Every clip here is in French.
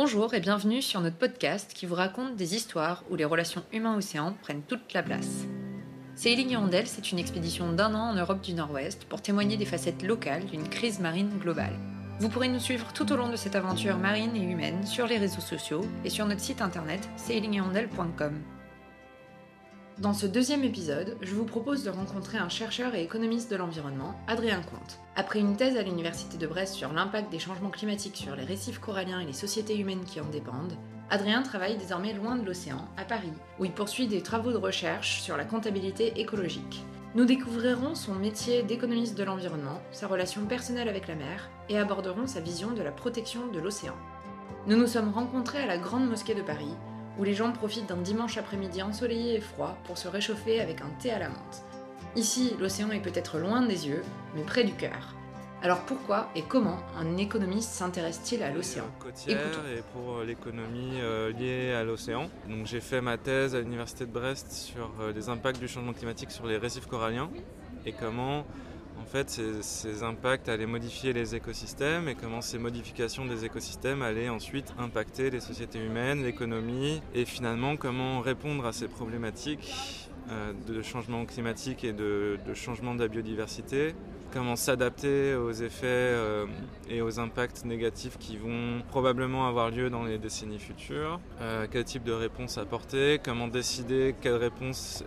Bonjour et bienvenue sur notre podcast qui vous raconte des histoires où les relations humains-océans prennent toute la place. Sailing Hirondelle, c'est une expédition d'un an en Europe du Nord-Ouest pour témoigner des facettes locales d'une crise marine globale. Vous pourrez nous suivre tout au long de cette aventure marine et humaine sur les réseaux sociaux et sur notre site internet sailinghirondelle.com. Dans ce deuxième épisode, je vous propose de rencontrer un chercheur et économiste de l'environnement, Adrien Comte. Après une thèse à l'Université de Brest sur l'impact des changements climatiques sur les récifs coralliens et les sociétés humaines qui en dépendent, Adrien travaille désormais loin de l'océan, à Paris, où il poursuit des travaux de recherche sur la comptabilité écologique. Nous découvrirons son métier d'économiste de l'environnement, sa relation personnelle avec la mer, et aborderons sa vision de la protection de l'océan. Nous nous sommes rencontrés à la Grande Mosquée de Paris, où les gens profitent d'un dimanche après-midi ensoleillé et froid pour se réchauffer avec un thé à la menthe. Ici, l'océan est peut-être loin des yeux, mais près du cœur. Alors pourquoi et comment un économiste s'intéresse-t-il à l'océan? Et pour l'économie euh, liée à l'océan. Donc j'ai fait ma thèse à l'université de Brest sur euh, les impacts du changement climatique sur les récifs coralliens et comment en fait ces, impacts allaient modifier les écosystèmes et comment ces modifications des écosystèmes allaient ensuite impacter les sociétés humaines, l'économie et finalement comment répondre à ces problématiques euh, de changement climatique et de, de, changement de la biodiversité, comment s'adapter aux effets euh, et aux impacts négatifs qui vont probablement avoir lieu dans les décennies futures, euh, quel type de réponse apporter, comment décider quelle réponse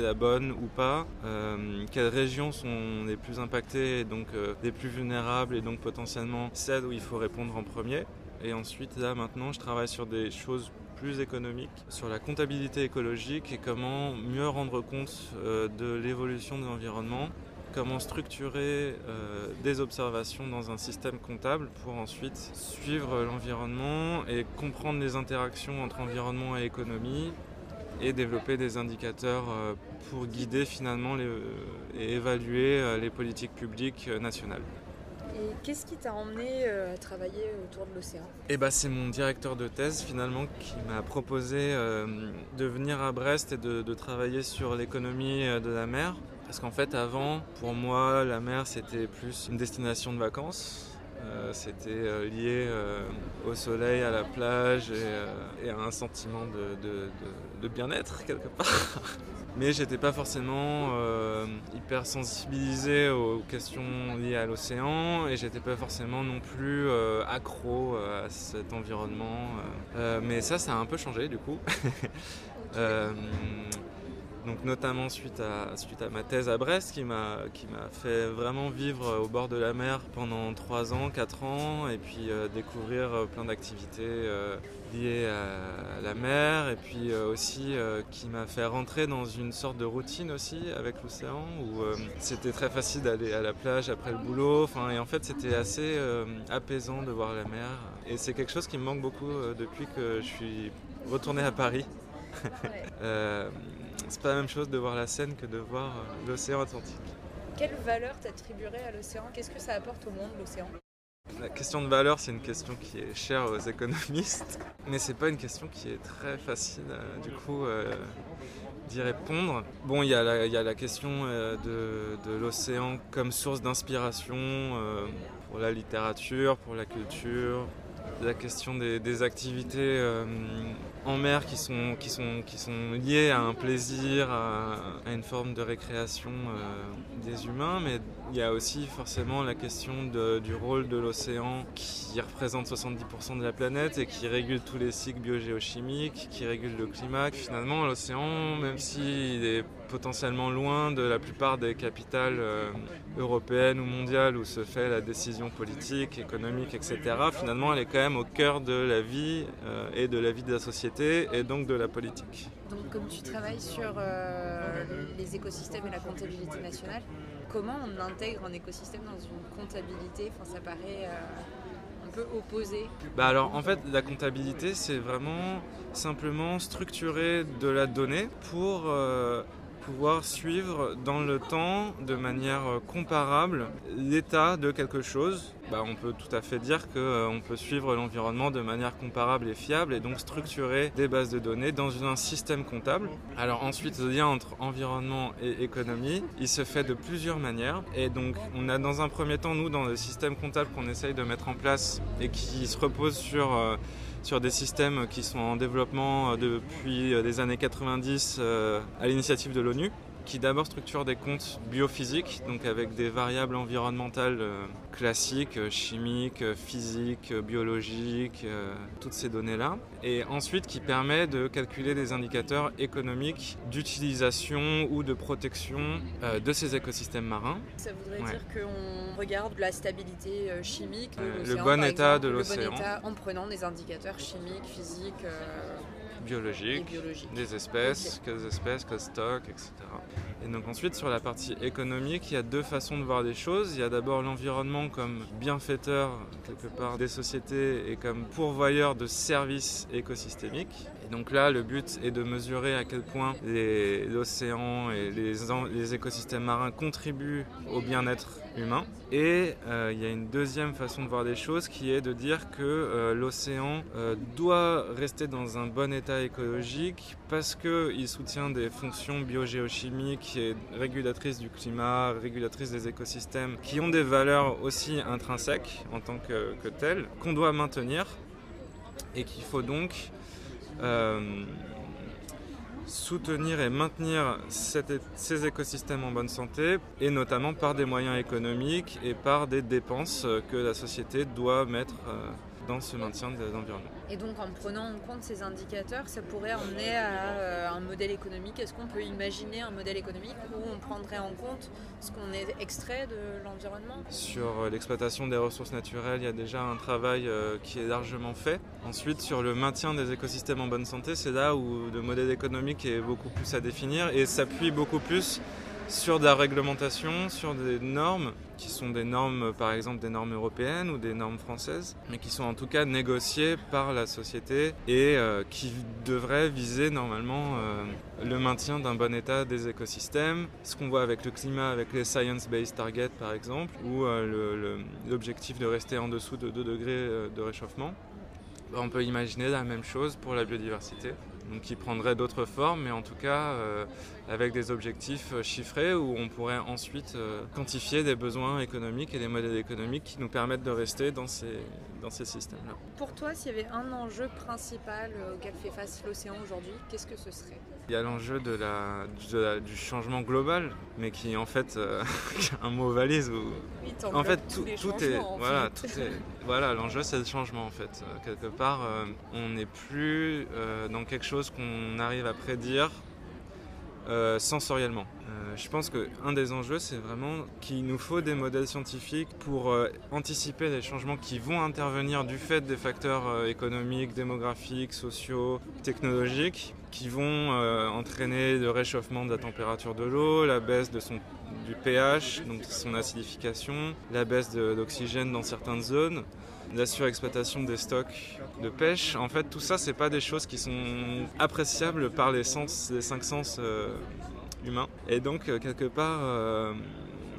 la bonne ou pas, euh, quelles régions sont les plus impactées et donc euh, les plus vulnérables et donc potentiellement celles où il faut répondre en premier. Et ensuite, là maintenant, je travaille sur des choses plus économiques, sur la comptabilité écologique et comment mieux rendre compte euh, de l'évolution de l'environnement comment structurer des observations dans un système comptable pour ensuite suivre l'environnement et comprendre les interactions entre environnement et économie et développer des indicateurs euh, pour guider finalement les, et évaluer euh, les politiques publiques nationales. Et qu'est-ce qui t'a emmené à travailler autour de l'océan? Eh ben, c'est mon directeur de thèse finalement qui m'a proposé euh, de venir à Brest et de, de travailler sur l'économie de la mer. Parce qu'en fait avant, pour moi, la mer c'était plus une destination de vacances. Euh, c'était euh, lié euh, au soleil, à la plage et, à un sentiment de, de, bien-être quelque part. Mais j'étais pas forcément hyper sensibilisé aux questions liées à l'océan et j'étais pas forcément non plus accro à cet environnement. Mais ça, ça a un peu changé du coup. donc notamment suite à, suite à ma thèse à Brest qui m'a qui m'a fait vraiment vivre au bord de la mer pendant 3 ans, 4 ans et puis euh, découvrir plein d'activités euh, liées à la mer et puis euh, aussi qui m'a fait rentrer dans une sorte de routine aussi avec l'océan où c'était très facile d'aller à la plage après le boulot. Et en fait c'était assez apaisant de voir la mer. Et c'est quelque chose qui me manque beaucoup depuis que je suis retourné à Paris. euh, c'est pas la même chose de voir la Seine que de voir euh, l'océan Atlantique. Quelle valeur t'attribuerais à l'océan? Qu'est-ce que ça apporte au monde l'océan? La question de valeur, c'est une question qui est chère aux économistes, mais c'est pas une question qui est très facile euh, du coup euh, d'y répondre. Bon, il y, y, a la question euh, de, de l'océan comme source d'inspiration pour la littérature, pour la culture, la question des, des activités en mer qui sont, qui, sont, qui sont liées à un plaisir, à, à une forme de récréation euh, des humains, mais il y a aussi forcément la question du rôle de l'océan qui représente 70% de la planète et qui régule tous les cycles biogéochimiques, qui régule le climat. Finalement, l'océan, même s'il est potentiellement loin de la plupart des capitales euh, européennes ou mondiales où se fait la décision politique, économique, etc. Finalement, elle est quand même au cœur de la vie euh, et de la vie de la société et donc de la politique. Donc, comme tu travailles sur euh, et la comptabilité nationale, comment on intègre un écosystème dans une comptabilité? Enfin, ça paraît un peu opposé. Bah alors, en fait, la comptabilité, c'est vraiment simplement structurer de la donnée pour pouvoir suivre dans le temps de manière comparable l'état de quelque chose. Bah, on peut tout à fait dire qu'on euh, peut suivre l'environnement de manière comparable et fiable et donc structurer des bases de données dans un système comptable. Alors ensuite, le lien entre environnement et économie, il se fait de plusieurs manières. Et donc on a dans un premier temps, nous, dans le système comptable qu'on essaye de mettre en place et qui se repose sur... Euh, sur des systèmes qui sont en développement depuis les années 90 à l'initiative de l'ONU qui d'abord structure des comptes biophysiques, donc avec des variables environnementales euh, classiques, euh, chimiques, euh, physiques, biologiques, toutes ces données-là. Et ensuite qui permet de calculer des indicateurs économiques d'utilisation ou de protection de ces écosystèmes marins. Ça voudrait dire qu'on regarde la stabilité chimique de le bon état de l'océan. En prenant des indicateurs chimiques, physiques biologiques, des espèces, quelles espèces, quels stocks, etc. Et donc ensuite sur la partie économique, il y a deux façons de voir les choses. Il y a d'abord l'environnement comme bienfaiteur quelque part des sociétés et comme pourvoyeur de services écosystémiques. Et donc là, le but est de mesurer à quel point l'océan et les, les, écosystèmes marins contribuent au bien-être humain. Et euh, il y a une deuxième façon de voir les choses qui est de dire que euh, l'océan euh, doit rester dans un bon état écologique parce qu'il soutient des fonctions biogéochimiques et régulatrices du climat, régulatrices des écosystèmes, qui ont des valeurs aussi intrinsèques en tant que telles, qu'on doit maintenir et qu'il faut donc soutenir et maintenir ces écosystèmes en bonne santé, et notamment par des moyens économiques et par des dépenses que la société doit mettre euh, dans ce maintien de l'environnement. Et donc en prenant en compte ces indicateurs, ça pourrait emmener à euh, un modèle économique. Est-ce qu'on peut imaginer un modèle économique où on prendrait en compte ce qu'on est extrait de l'environnement? Sur euh, l'exploitation des ressources naturelles, il y a déjà un travail euh, qui est largement fait. Ensuite, sur le maintien des écosystèmes en bonne santé, c'est là où le modèle économique est beaucoup plus à définir et s'appuie beaucoup plus sur de la réglementation, sur des normes qui sont des normes, par exemple des normes européennes ou des normes françaises, mais qui sont en tout cas négociées par la société et euh, qui devraient viser normalement euh, le maintien d'un bon état des écosystèmes. Ce qu'on voit avec le climat, avec les science-based targets par exemple, ou euh, l'objectif de rester en dessous de 2 degrés de réchauffement. On peut imaginer la même chose pour la biodiversité qui prendrait d'autres formes, mais en tout cas euh, avec des objectifs euh, chiffrés où on pourrait ensuite euh, quantifier des besoins économiques et des modèles économiques qui nous permettent de rester dans ces, dans ces systèmes-là. Pour toi, s'il y avait un enjeu principal auquel fait face l'océan aujourd'hui, qu'est-ce que ce serait? Il y a l'enjeu de la, du changement global, mais qui en fait un mot valise où en fait tout, est voilà tout est voilà l'enjeu c'est le changement en fait quelque part on n'est plus dans quelque chose qu'on arrive à prédire euh, sensoriellement. Euh, je pense qu'un des enjeux, c'est vraiment qu'il nous faut des modèles scientifiques pour euh, anticiper les changements qui vont intervenir du fait des facteurs économiques, démographiques, sociaux, technologiques, qui vont entraîner le réchauffement de la température de l'eau, la baisse du pH, donc son acidification, la baisse de l'oxygène dans certaines zones la surexploitation des stocks de pêche. En fait, tout ça, c'est pas des choses qui sont appréciables par les les cinq sens euh. Et donc, euh, quelque part, euh,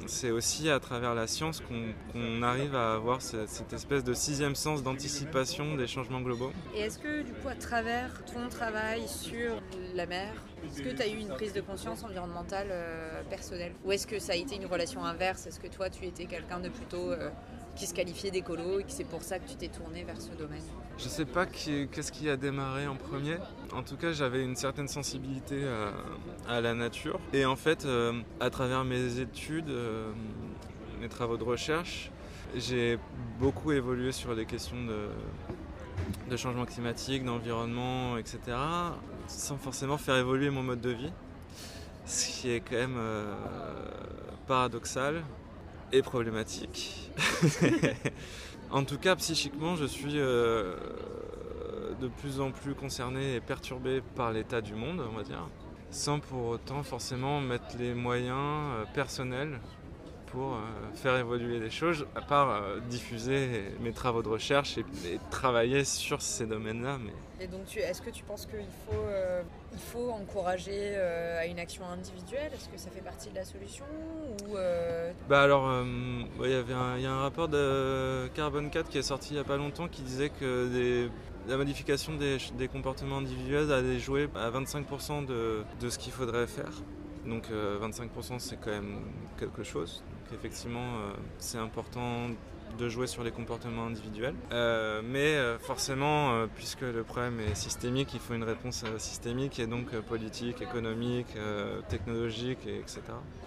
c'est aussi à travers la science qu'on arrive à avoir cette, espèce de sixième sens d'anticipation des changements globaux. Et est-ce que, du coup, à travers ton travail sur la mer, est-ce que tu as eu une prise de conscience environnementale personnelle? Ou est-ce que ça a été une relation inverse? Est-ce que toi, tu étais quelqu'un de plutôt qui se qualifiait d'écolo et que c'est pour ça que tu t'es tourné vers ce domaine Je sais pas qu'est-ce qui a démarré en premier. En tout cas, j'avais une certaine sensibilité à, la nature. Et en fait, euh, à travers mes études, euh, mes travaux de recherche, j'ai beaucoup évolué sur les questions de, de changement climatique, d'environnement, etc. Sans forcément faire évoluer mon mode de vie. Ce qui est quand même euh, paradoxal et problématique. en tout cas, psychiquement, je suis euh, de plus en plus concerné et perturbé par l'état du monde, on va dire, sans pour autant forcément mettre les moyens euh, personnels pour euh, faire évoluer les choses, à part diffuser mes travaux de recherche et, travailler sur ces domaines-là. Mais... Et donc, est-ce que tu penses qu'il faut il faut encourager euh, à une action individuelle? Est-ce que ça fait partie de la solution ou euh, Bah alors, euh, il y avait un, y a un rapport de Carbone 4 qui est sorti il n'y a pas longtemps qui disait que la modification des, comportements individuels allait jouer à 25% de, de, ce qu'il faudrait faire. Donc 25% c'est quand même quelque chose. Donc effectivement c'est important de jouer sur les comportements individuels. Euh, mais euh, forcément, euh, puisque le problème est systémique, il faut une réponse systémique et donc politique, économique, technologique, et etc.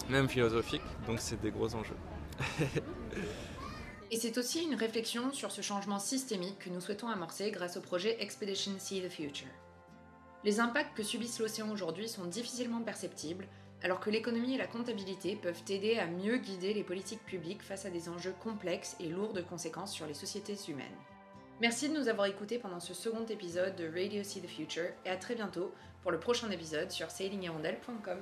Même philosophique. Donc c'est des gros enjeux. et c'est aussi une réflexion sur ce changement systémique que nous souhaitons amorcer grâce au projet Expedition See the Future. Les impacts que subissent l'océan aujourd'hui sont difficilement perceptibles, alors que l'économie et la comptabilité peuvent aider à mieux guider les politiques publiques face à des enjeux complexes et lourds de conséquences sur les sociétés humaines. Merci de nous avoir écoutés pendant ce second épisode de Radio See the Future et à très bientôt pour le prochain épisode sur sailinghirondelle.com.